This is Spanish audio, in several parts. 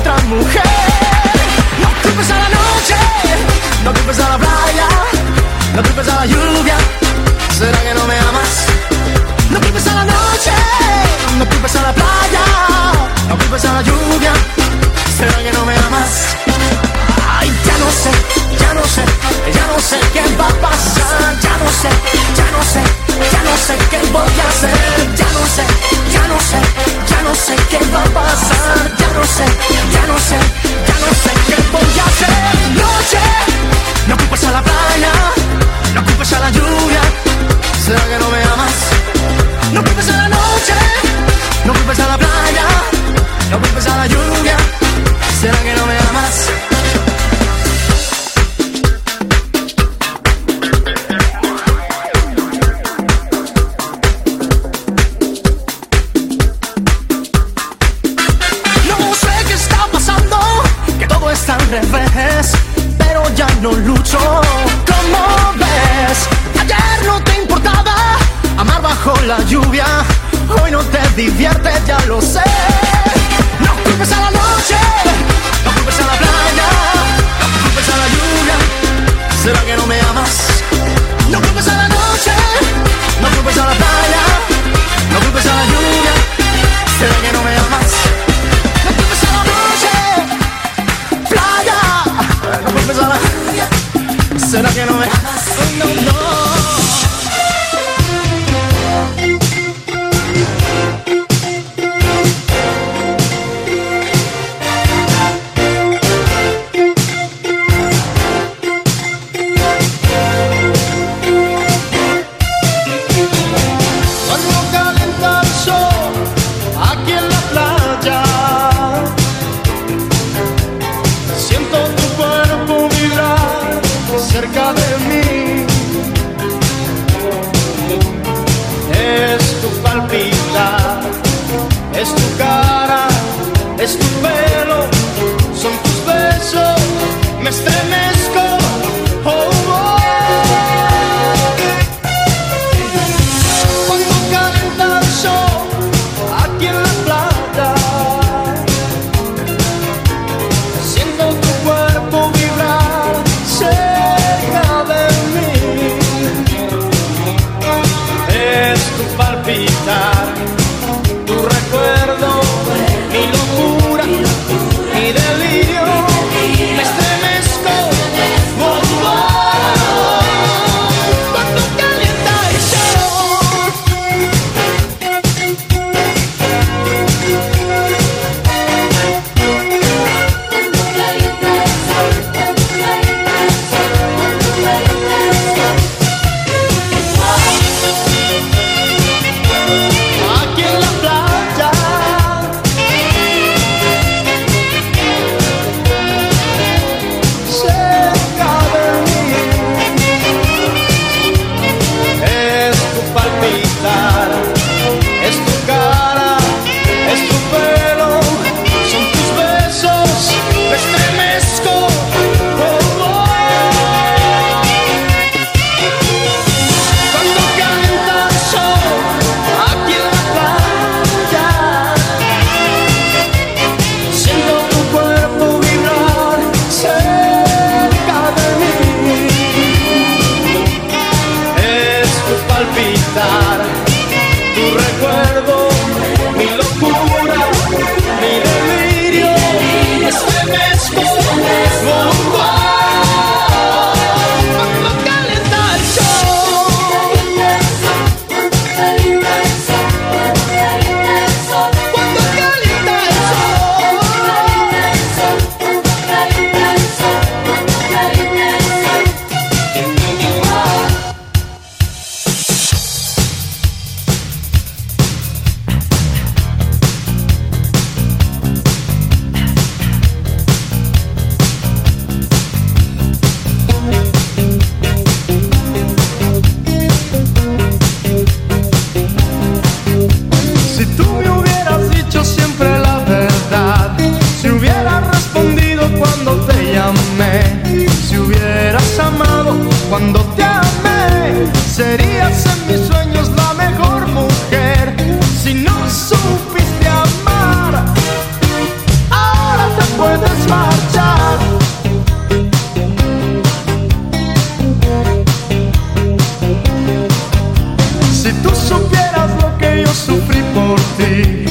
otra mujer. No culpes a la noche, no culpes a la playa, no culpes a la lluvia. ¿Será que no me amas? No culpes a la noche, no culpes a la playa, no culpes a la lluvia. ¿Será que no me amas? Ay, ya no sé, ya no sé, ya no sé qué va a pasar, ya no sé, ya no sé, ya no sé qué voy a hacer, ya no sé, ya no sé, no sé qué va a pasar, ya no sé, ya no sé, revés, pero ya no lucho. como ves? Ayer no te importaba amar bajo la lluvia, hoy no te diviertes, ya lo sé. No culpes a la noche, no culpes a la playa, no culpes a la lluvia. ¿Será que no me amas? No culpes a la noche, no culpes a la playa, no culpes a la lluvia. ¿Será que no me amas? ¿Será que no me amas? No, no. Si tú supieras lo que yo sufrí por ti,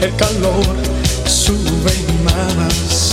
el calor sube más.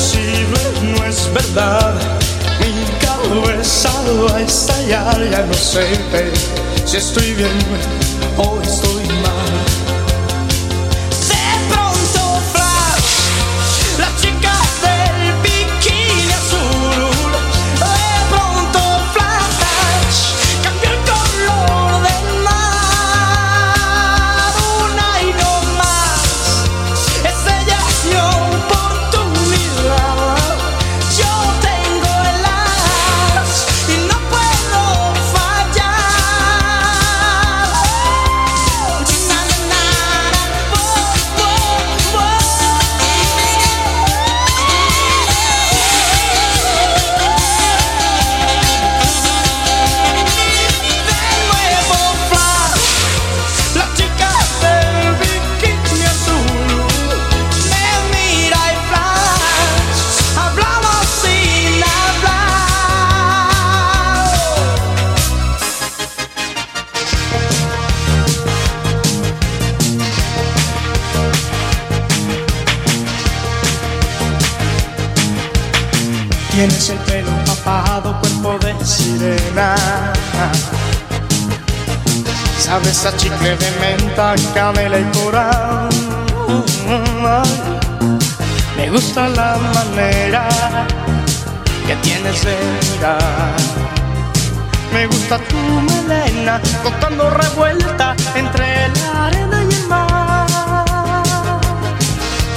imposible, no es verdad. Mi cabeza va a estallar, ya no sé eh, si estoy bien o estoy mal. Tienes el pelo empapado, cuerpo de sirena. Sabes a chicle de menta, canela y coral. Me gusta la manera que tienes de mirar. Me gusta tu melena, contando revuelta entre la arena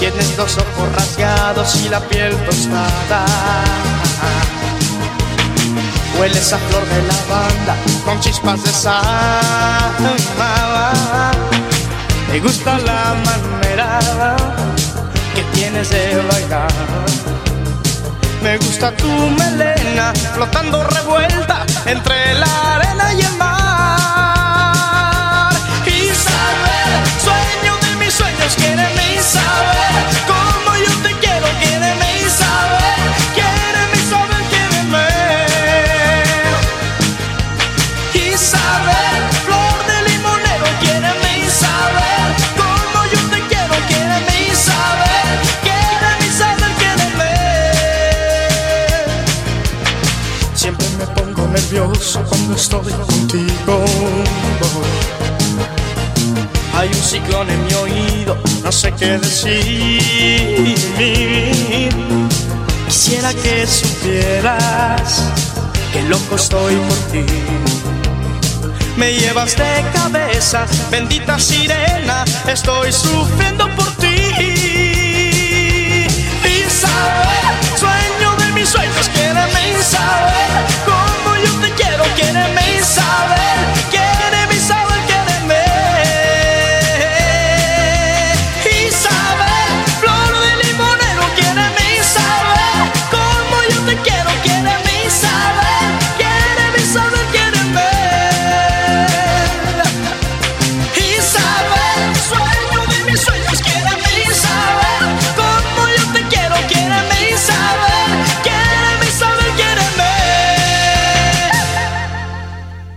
Tienes los ojos rasgados y la piel tostada. Hueles a flor de lavanda con chispas de sal. Me gusta la manera que tienes de bailar. Me gusta tu melena flotando revuelta entre la Dios cuando estoy contigo. Hay un ciclón en mi oído, no sé qué decir. Quisiera que supieras que loco estoy por ti. Me llevas de cabeza, bendita sirena, estoy sufriendo por ti. Isabel, sueño de mis sueños, quédame Isabel te quiero, quiere